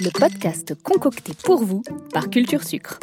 le podcast concocté pour vous par Culture Sucre.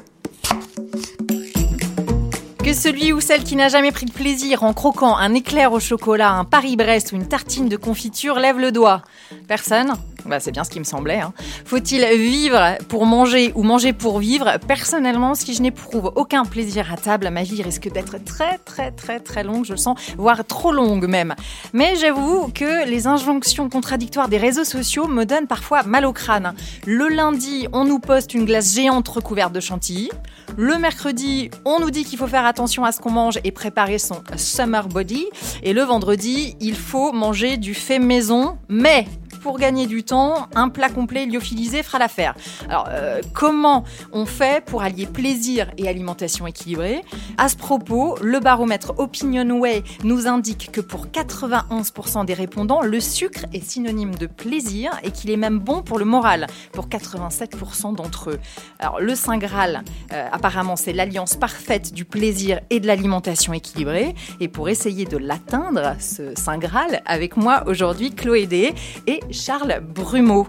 Que celui ou celle qui n'a jamais pris de plaisir en croquant un éclair au chocolat, un Paris-Brest ou une tartine de confiture lève le doigt. Personne bah, c'est bien ce qui me semblait. Hein. Faut-il vivre pour manger ou manger pour vivre? Personnellement, si je n'éprouve aucun plaisir à table, ma vie risque d'être très très très très longue, je le sens, voire trop longue même. Mais j'avoue que les injonctions contradictoires des réseaux sociaux me donnent parfois mal au crâne. Le lundi, on nous poste une glace géante recouverte de chantilly. Le mercredi, on nous dit qu'il faut faire attention à ce qu'on mange et préparer son summer body. Et le vendredi, il faut manger du fait maison, mais pour gagner du temps, un plat complet lyophilisé fera l'affaire. Alors, euh, comment on fait pour allier plaisir et alimentation équilibrée? À ce propos, le baromètre OpinionWay nous indique que pour 91% des répondants, le sucre est synonyme de plaisir et qu'il est même bon pour le moral, pour 87% d'entre eux. Alors, le Saint Graal, euh, apparemment, c'est l'alliance parfaite du plaisir et de l'alimentation équilibrée. Et pour essayer de l'atteindre, ce Saint Graal, avec moi aujourd'hui, Chloé D et Charles Brumeau.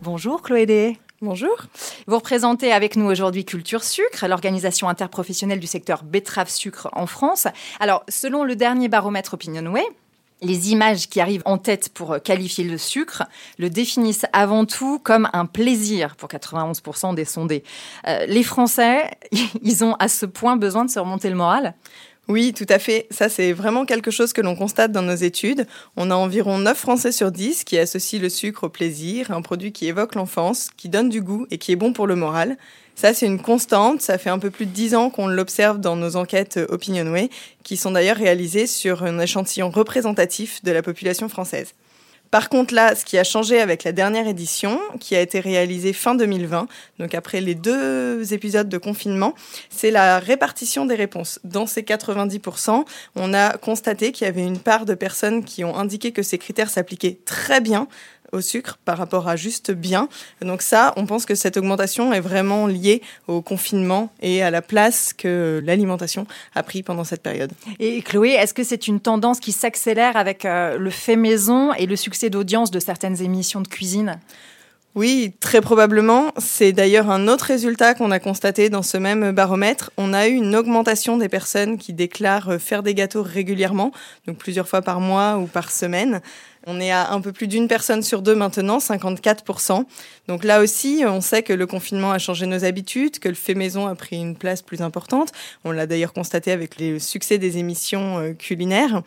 Bonjour Chloé D. Bonjour. Vous représentez avec nous aujourd'hui Culture Sucre, l'organisation interprofessionnelle du secteur betterave-sucre en France. Alors, selon le dernier baromètre OpinionWay, les images qui arrivent en tête pour qualifier le sucre le définissent avant tout comme un plaisir pour 91% des sondés. Euh, les Français, ils ont à ce point besoin de se remonter le moral? Oui, tout à fait. Ça, c'est vraiment quelque chose que l'on constate dans nos études. On a environ 9 Français sur 10 qui associent le sucre au plaisir, un produit qui évoque l'enfance, qui donne du goût et qui est bon pour le moral. Ça, c'est une constante. Ça fait un peu plus de 10 ans qu'on l'observe dans nos enquêtes OpinionWay, qui sont d'ailleurs réalisées sur un échantillon représentatif de la population française. Par contre, là, ce qui a changé avec la dernière édition, qui a été réalisée fin 2020, donc après les deux épisodes de confinement, c'est la répartition des réponses. Dans ces 90%, on a constaté qu'il y avait une part de personnes qui ont indiqué que ces critères s'appliquaient très bien au sucre par rapport à juste bien. Donc ça, on pense que cette augmentation est vraiment liée au confinement et à la place que l'alimentation a pris pendant cette période. Et Chloé, est-ce que c'est une tendance qui s'accélère avec euh, le fait maison et le succès d'audience de certaines émissions de cuisine? Oui, très probablement. C'est d'ailleurs un autre résultat qu'on a constaté dans ce même baromètre. On a eu une augmentation des personnes qui déclarent faire des gâteaux régulièrement, donc plusieurs fois par mois ou par semaine. On est à un peu plus d'une personne sur deux maintenant, 54%. Donc là aussi, on sait que le confinement a changé nos habitudes, que le fait maison a pris une place plus importante. On l'a d'ailleurs constaté avec le succès des émissions euh, culinaires.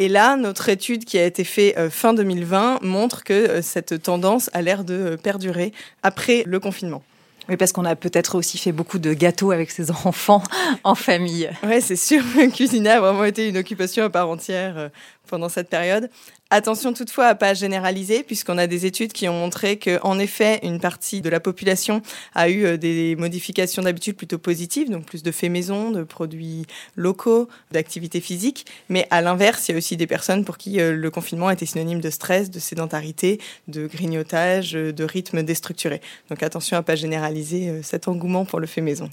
Et là, notre étude qui a été faite euh, fin 2020 montre que euh, cette tendance a l'air de perdurer après le confinement. Oui, parce qu'on a peut-être aussi fait beaucoup de gâteaux avec ses enfants en famille. Oui, c'est sûr. Cuisiner a vraiment été une occupation à part entière pendant cette période. Attention toutefois à pas généraliser, puisqu'on a des études qui ont montré que, en effet, une partie de la population a eu euh, des modifications d'habitude plutôt positives, donc plus de faits maison, de produits locaux, d'activités physiques. Mais à l'inverse, il y a aussi des personnes pour qui euh, le confinement était synonyme de stress, de sédentarité, de grignotage, euh, de rythme déstructuré. Donc attention à pas généraliser cet engouement pour le fait maison.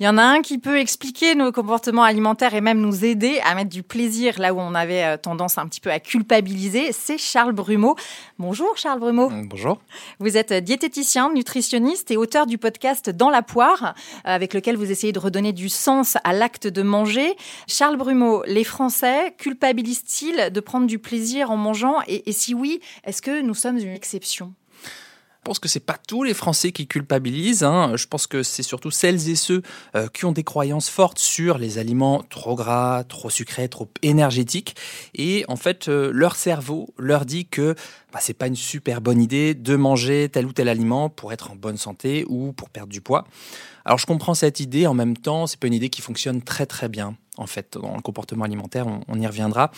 Il y en a un qui peut expliquer nos comportements alimentaires et même nous aider à mettre du plaisir là où on avait tendance un petit peu à culpabiliser c'est Charles Brumeau. Bonjour Charles Brumeau. Bonjour. Vous êtes diététicien, nutritionniste et auteur du podcast Dans la poire, euh, avec lequel vous essayez de redonner du sens à l'acte de manger. Charles Brumeau, les Français culpabilisent-ils de prendre du plaisir en mangeant? Et si oui, est-ce que nous sommes une exception? Pense que c'est pas tous les Français qui culpabilisent. Hein. Je pense que c'est surtout celles et ceux euh, qui ont des croyances fortes sur les aliments trop gras, trop sucrés, trop énergétiques. Et en fait, euh, leur cerveau leur dit que bah, c'est pas une super bonne idée de manger tel ou tel aliment pour être en bonne santé ou pour perdre du poids. Alors je comprends cette idée. En même temps, c'est pas une idée qui fonctionne très très bien en fait, dans le comportement alimentaire, on, y reviendra.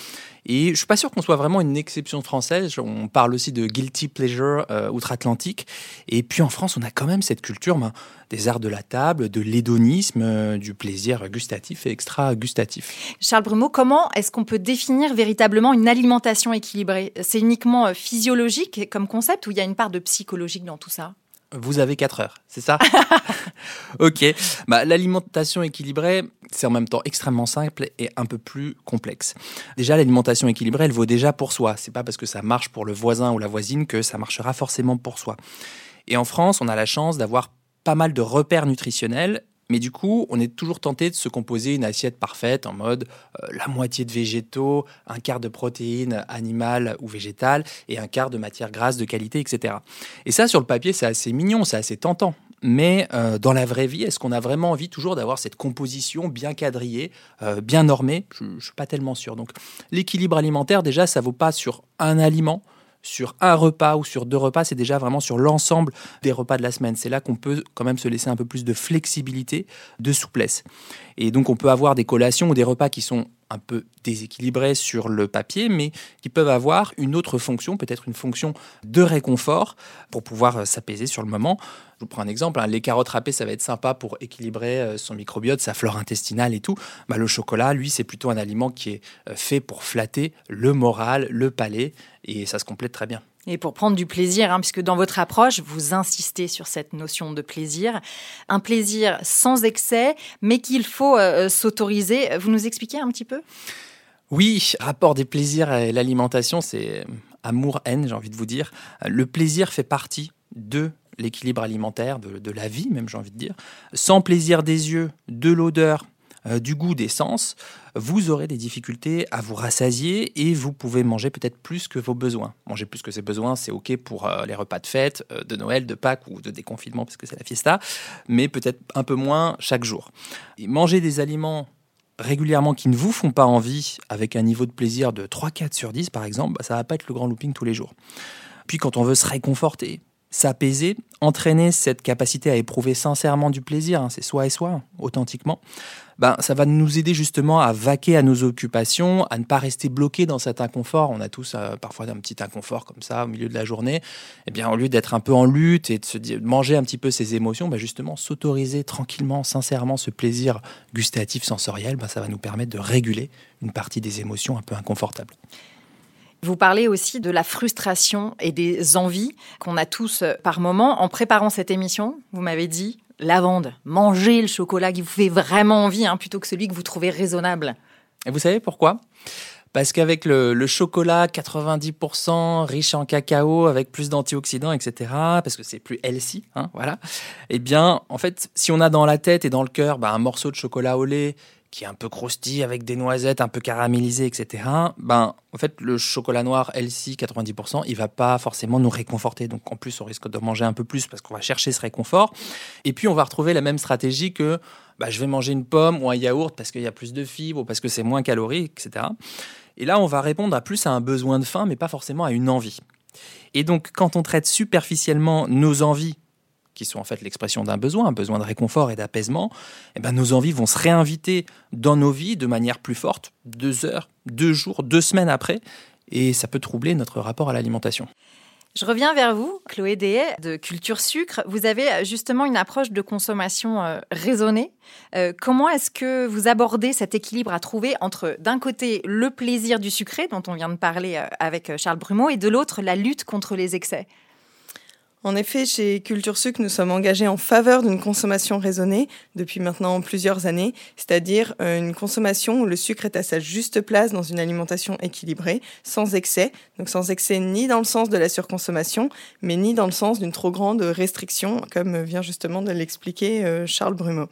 Et je suis pas sûr qu'on soit vraiment une exception française. On parle aussi de guilty pleasure euh, outre-Atlantique. Et puis en France, on a quand même cette culture ben, des arts de la table, de l'hédonisme, euh, du plaisir gustatif et extra-gustatif. Charles Brumeau, comment est-ce qu'on peut définir véritablement une alimentation équilibrée? C'est uniquement euh, physiologique comme concept ou il y a une part de psychologique dans tout ça? Vous avez 4 heures, c'est ça? Ok. Bah, L'alimentation équilibrée, c'est en même temps extrêmement simple et un peu plus complexe. Déjà, l'alimentation équilibrée, elle vaut déjà pour soi. C'est pas parce que ça marche pour le voisin ou la voisine que ça marchera forcément pour soi. Et en France, on a la chance d'avoir pas mal de repères nutritionnels mais du coup, on est toujours tenté de se composer une assiette parfaite en mode euh, la moitié de végétaux, un quart de protéines animales ou végétales et un quart de matières grasses de qualité, etc. Et ça, sur le papier, c'est assez mignon, c'est assez tentant. Mais euh, dans la vraie vie, est-ce qu'on a vraiment envie toujours d'avoir cette composition bien quadrillée, euh, bien normée? Je ne suis pas tellement sûr. Donc l'équilibre alimentaire, déjà, ça vaut pas sur un aliment, sur un repas ou sur deux repas, c'est déjà vraiment sur l'ensemble des repas de la semaine. C'est là qu'on peut quand même se laisser un peu plus de flexibilité, de souplesse. Et donc on peut avoir des collations ou des repas qui sont un peu déséquilibrés sur le papier, mais qui peuvent avoir une autre fonction, peut-être une fonction de réconfort pour pouvoir euh, s'apaiser sur le moment. Je vous prends un exemple, hein. les carottes râpées, ça va être sympa pour équilibrer euh, son microbiote, sa flore intestinale et tout. Bah, le chocolat, lui, c'est plutôt un aliment qui est euh, fait pour flatter le moral, le palais, et ça se complète très bien. Et pour prendre du plaisir, hein, puisque dans votre approche, vous insistez sur cette notion de plaisir. Un plaisir sans excès, mais qu'il faut euh, s'autoriser. Vous nous expliquez un petit peu? Oui, rapport des plaisirs et l'alimentation, c'est amour-haine, j'ai envie de vous dire. Le plaisir fait partie de l'équilibre alimentaire, de, de, la vie même, j'ai envie de dire. Sans plaisir des yeux, de l'odeur, euh, du goût des sens, vous aurez des difficultés à vous rassasier et vous pouvez manger peut-être plus que vos besoins. Manger plus que ses besoins, c'est OK pour euh, les repas de fête, euh, de Noël, de Pâques ou de déconfinement parce que c'est la fiesta, mais peut-être un peu moins chaque jour. Et manger des aliments régulièrement qui ne vous font pas envie, avec un niveau de plaisir de 3-4 sur 10 par exemple, bah, ça va pas être le grand looping tous les jours. Puis quand on veut se réconforter, s'apaiser, entraîner cette capacité à éprouver sincèrement du plaisir, hein, c'est soi et soi, authentiquement, ben, ça va nous aider justement à vaquer à nos occupations, à ne pas rester bloqué dans cet inconfort. On a tous euh, parfois un petit inconfort comme ça au milieu de la journée. Eh bien, au lieu d'être un peu en lutte et de manger un petit peu ses émotions, ben justement, s'autoriser tranquillement, sincèrement ce plaisir gustatif, sensoriel, ben, ça va nous permettre de réguler une partie des émotions un peu inconfortables. Vous parlez aussi de la frustration et des envies qu'on a tous euh, par moment. En préparant cette émission, vous m'avez dit lavande, mangez le chocolat qui vous fait vraiment envie hein, plutôt que celui que vous trouvez raisonnable. Et vous savez pourquoi? Parce qu'avec le, chocolat 90% riche en cacao, avec plus d'antioxydants, etc., parce que c'est plus healthy, hein, voilà. Eh bien, en fait, si on a dans la tête et dans le cœur bah, un morceau de chocolat au lait qui est un peu croustille avec des noisettes un peu caramélisées, etc. Ben, en fait, le chocolat noir LC 90%, il va pas forcément nous réconforter. Donc, en plus, on risque de manger un peu plus parce qu'on va chercher ce réconfort. Et puis, on va retrouver la même stratégie que bah, je vais manger une pomme ou un yaourt parce qu'il y a plus de fibres ou parce que c'est moins calorique, etc. Et là, on va répondre à plus à un besoin de faim, mais pas forcément à une envie. Et donc, quand on traite superficiellement nos envies qui sont en fait l'expression d'un besoin, un besoin de réconfort et d'apaisement, eh ben, nos envies vont se réinviter dans nos vies de manière plus forte, deux heures, deux jours, deux semaines après, et ça peut troubler notre rapport à l'alimentation. Je reviens vers vous, Chloé Dehay, de Culture Sucre. Vous avez justement une approche de consommation euh, raisonnée. Euh, comment est-ce que vous abordez cet équilibre à trouver entre, d'un côté, le plaisir du sucré, dont on vient de parler euh, avec Charles Brumeau, et de l'autre, la lutte contre les excès? En effet, chez Culture Sucre, nous sommes engagés en faveur d'une consommation raisonnée depuis maintenant plusieurs années, c'est-à-dire euh, une consommation où le sucre est à sa juste place dans une alimentation équilibrée, sans excès, donc sans excès ni dans le sens de la surconsommation, mais ni dans le sens d'une trop grande restriction, comme vient justement de l'expliquer euh, Charles Brumeau.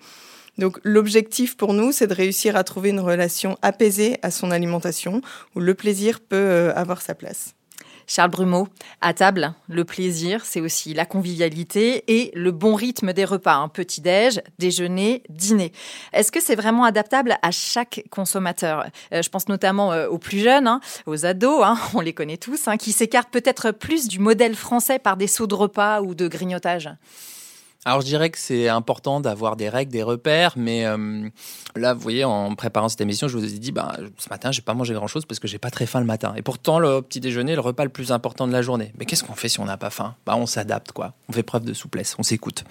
Donc l'objectif pour nous, c'est de réussir à trouver une relation apaisée à son alimentation, où le plaisir peut euh, avoir sa place. Charles Brumeau, à table, le plaisir, c'est aussi la convivialité et le bon rythme des repas, un petit-déj, déjeuner, dîner. Est-ce que c'est vraiment adaptable à chaque consommateur? Euh, Je pense notamment euh, aux plus jeunes, hein, aux ados, hein, on les connaît tous, hein, qui s'écartent peut-être plus du modèle français par des sauts de repas ou de grignotage. Alors je dirais que c'est important d'avoir des règles, des repères, mais euh, là, vous voyez, en préparant cette émission, je vous ai dit, bah, ce matin, j'ai pas mangé grand-chose parce que j'ai pas très faim le matin. Et pourtant, le petit déjeuner le repas le plus important de la journée. Mais qu'est-ce qu'on fait si on n'a pas faim? Bah, on s'adapte, quoi. On fait preuve de souplesse, on s'écoute.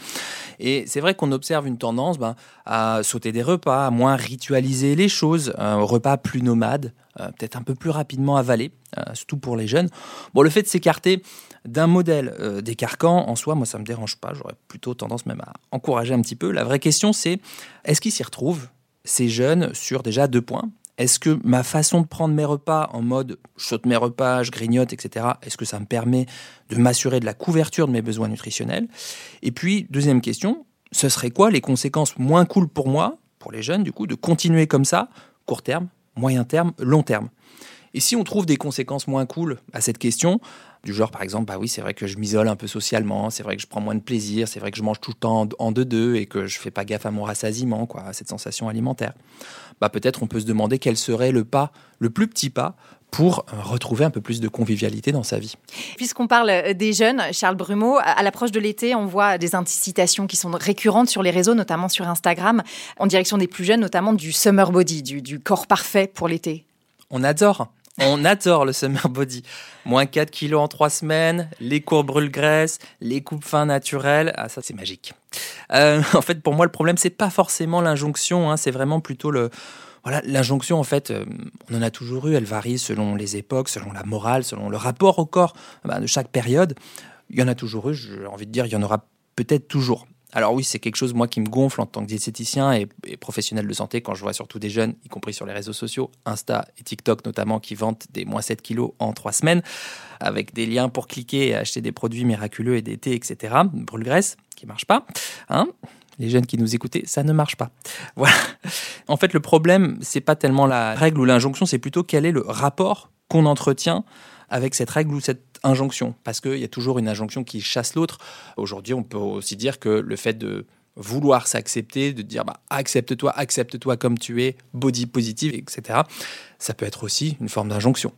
Et c'est vrai qu'on observe une tendance bah, à sauter des repas, à moins ritualiser les choses, un repas plus nomade, euh, peut-être un peu plus rapidement avalé, surtout pour les jeunes. Bon, le fait de s'écarter d'un modèle des carcans, en soi, moi, ça me dérange pas. J'aurais plutôt tendance même à encourager un petit peu. La vraie question, c'est est-ce qu'ils s'y retrouvent, ces jeunes, sur déjà deux points? Est-ce que ma façon de prendre mes repas en mode je saute mes repas, je grignote, etc., est-ce que ça me permet de m'assurer de la couverture de mes besoins nutritionnels? Et puis, deuxième question, ce serait quoi les conséquences moins cool pour moi, pour les jeunes, du coup, de continuer comme ça, court terme, moyen terme, long terme? Et si on trouve des conséquences moins cool à cette question, du genre, par exemple, bah oui, c'est vrai que je m'isole un peu socialement, c'est vrai que je prends moins de plaisir, c'est vrai que je mange tout le temps en deux-deux et que je fais pas gaffe à mon rassasiement, quoi, à cette sensation alimentaire. Bah peut-être on peut se demander quel serait le pas, le plus petit pas pour euh, retrouver un peu plus de convivialité dans sa vie. Puisqu'on parle euh, des jeunes, Charles Brumeau, à l'approche de l'été, on voit des incitations qui sont récurrentes sur les réseaux, notamment sur Instagram, en direction des plus jeunes, notamment du summer body, du, du corps parfait pour l'été. On adore. On adore le summer body. Moins 4 kilos en 3 semaines, les cours brûle-graisse, les coupes fins naturelles. Ah, ça, c'est magique. Euh, en fait, pour moi, le problème, c'est pas forcément l'injonction, hein, c'est vraiment plutôt le. Voilà, l'injonction, en fait, euh, on en a toujours eu, elle varie selon les époques, selon la morale, selon le rapport au corps bah, de chaque période. Il y en a toujours eu, j'ai envie de dire, il y en aura peut-être toujours. Alors oui, c'est quelque chose, moi, qui me gonfle en tant que diététicien et, professionnel de santé quand je vois surtout des jeunes, y compris sur les réseaux sociaux, Insta et TikTok notamment, qui vantent des moins 7 kilos en 3 semaines, avec des liens pour cliquer et acheter des produits miraculeux et des thés, etc. Brûle graisse, qui marche pas. Hein les jeunes qui nous écoutaient, ça ne marche pas. Voilà. En fait, le problème, c'est pas tellement la règle ou l'injonction, c'est plutôt quel est le rapport qu'on entretient avec cette règle ou cette injonction, parce qu'il y a toujours une injonction qui chasse l'autre. Aujourd'hui, on peut aussi dire que le fait de vouloir s'accepter, de dire bah, accepte-toi, accepte-toi comme tu es, body positive, etc., ça peut être aussi une forme d'injonction.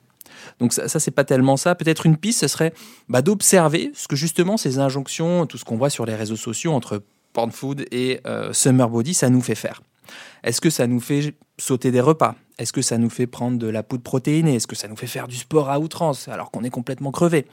Donc ça, ça c'est pas tellement ça. Peut-être une piste, ce serait bah, d'observer ce que justement ces injonctions, tout ce qu'on voit sur les réseaux sociaux entre porn food et euh, summer body, ça nous fait faire. Est-ce que ça nous fait sauter des repas? Est-ce que ça nous fait prendre de la poudre protéinée? Est-ce que ça nous fait faire du sport à outrance alors qu'on est complètement crevé?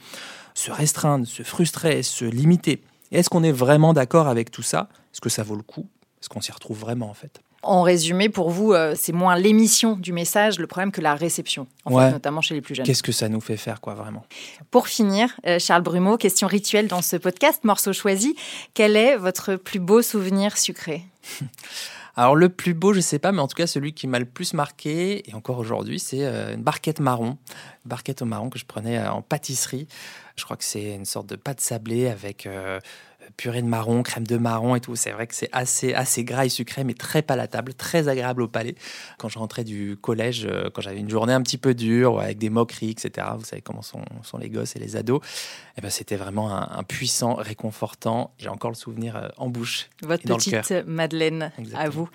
Se restreindre, se frustrer, se limiter. Est-ce qu'on est vraiment d'accord avec tout ça? Est-ce que ça vaut le coup? Est-ce qu'on s'y retrouve vraiment en fait? En résumé, pour vous, euh, c'est moins l'émission du message, le problème que la réception, notamment chez les plus jeunes. Qu'est-ce que ça nous fait faire, quoi, vraiment? Pour finir, euh, Charles Brumeau, question rituelle dans ce podcast, morceau choisi. Quel est votre plus beau souvenir sucré? Alors le plus beau, je sais pas, mais en tout cas celui qui m'a le plus marqué, et encore aujourd'hui, c'est euh, une barquette marron, une barquette au marron que je prenais euh, en pâtisserie. Je crois que c'est une sorte de pâte sablée avec euh, purée de marron, crème de marron et tout. C'est vrai que c'est assez, assez gras et sucré, mais très palatable, très agréable au palais. Quand je rentrais du collège, euh, quand j'avais une journée un petit peu dure, avec des moqueries, etc., vous savez comment sont, sont les gosses et les ados, et eh ben, c'était vraiment un, puissant, réconfortant. J'ai encore le souvenir euh, en bouche. Votre dans petite Madeleine, à vous.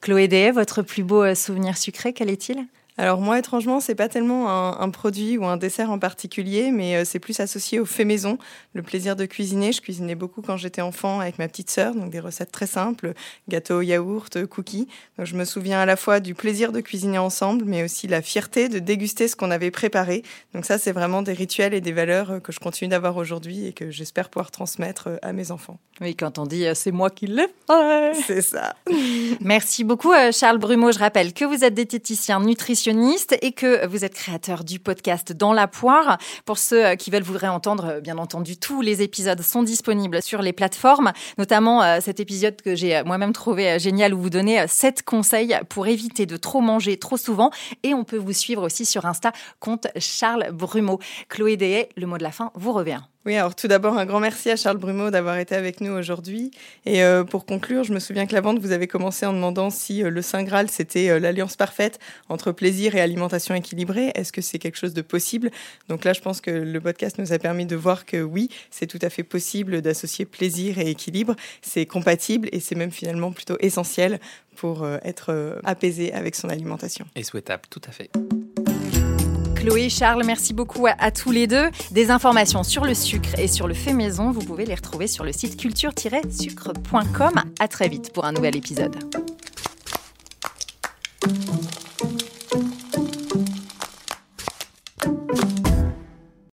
Chloé Day, votre plus beau souvenir sucré, quel est-il? Alors moi, étrangement, c'est pas tellement un, produit ou un dessert en particulier, mais euh, c'est plus associé au fait maison, le plaisir de cuisiner. Je cuisinais beaucoup quand j'étais enfant avec ma petite sœur, donc des recettes très simples, gâteaux, yaourt, cookies. Donc je me souviens à la fois du plaisir de cuisiner ensemble, mais aussi la fierté de déguster ce qu'on avait préparé. Donc ça, c'est vraiment des rituels et des valeurs euh, que je continue d'avoir aujourd'hui et que j'espère pouvoir transmettre euh, à mes enfants. Oui, quand on dit c'est moi qui l'ai C'est ça. Merci beaucoup, Charles Brumeau. Je rappelle que vous êtes diététicien et que vous êtes créateur du podcast Dans la poire. Pour ceux qui veulent vous entendre, bien entendu, tous les épisodes sont disponibles sur les plateformes, notamment euh, cet épisode que j'ai moi-même trouvé euh, génial où vous donnez 7 euh, conseils pour éviter de trop manger trop souvent. Et on peut vous suivre aussi sur Insta, compte Charles Brumeau. Chloé Dehay, le mot de la fin vous revient. Oui, alors tout d'abord, un grand merci à Charles Brumeau d'avoir été avec nous aujourd'hui. Et euh, pour conclure, je me souviens que la vente, vous avez commencé en demandant si euh, le Saint Graal, c'était euh, l'alliance parfaite entre plaisir et alimentation équilibrée. Est-ce que c'est quelque chose de possible? Donc là, je pense que le podcast nous a permis de voir que oui, c'est tout à fait possible d'associer plaisir et équilibre. C'est compatible et c'est même finalement plutôt essentiel pour être apaisé avec son alimentation. Et souhaitable, tout à fait. Chloé, Charles, merci beaucoup à, tous les deux. Des informations sur le sucre et sur le fait maison, vous pouvez les retrouver sur le site culture-sucre.com. À très vite pour un nouvel épisode.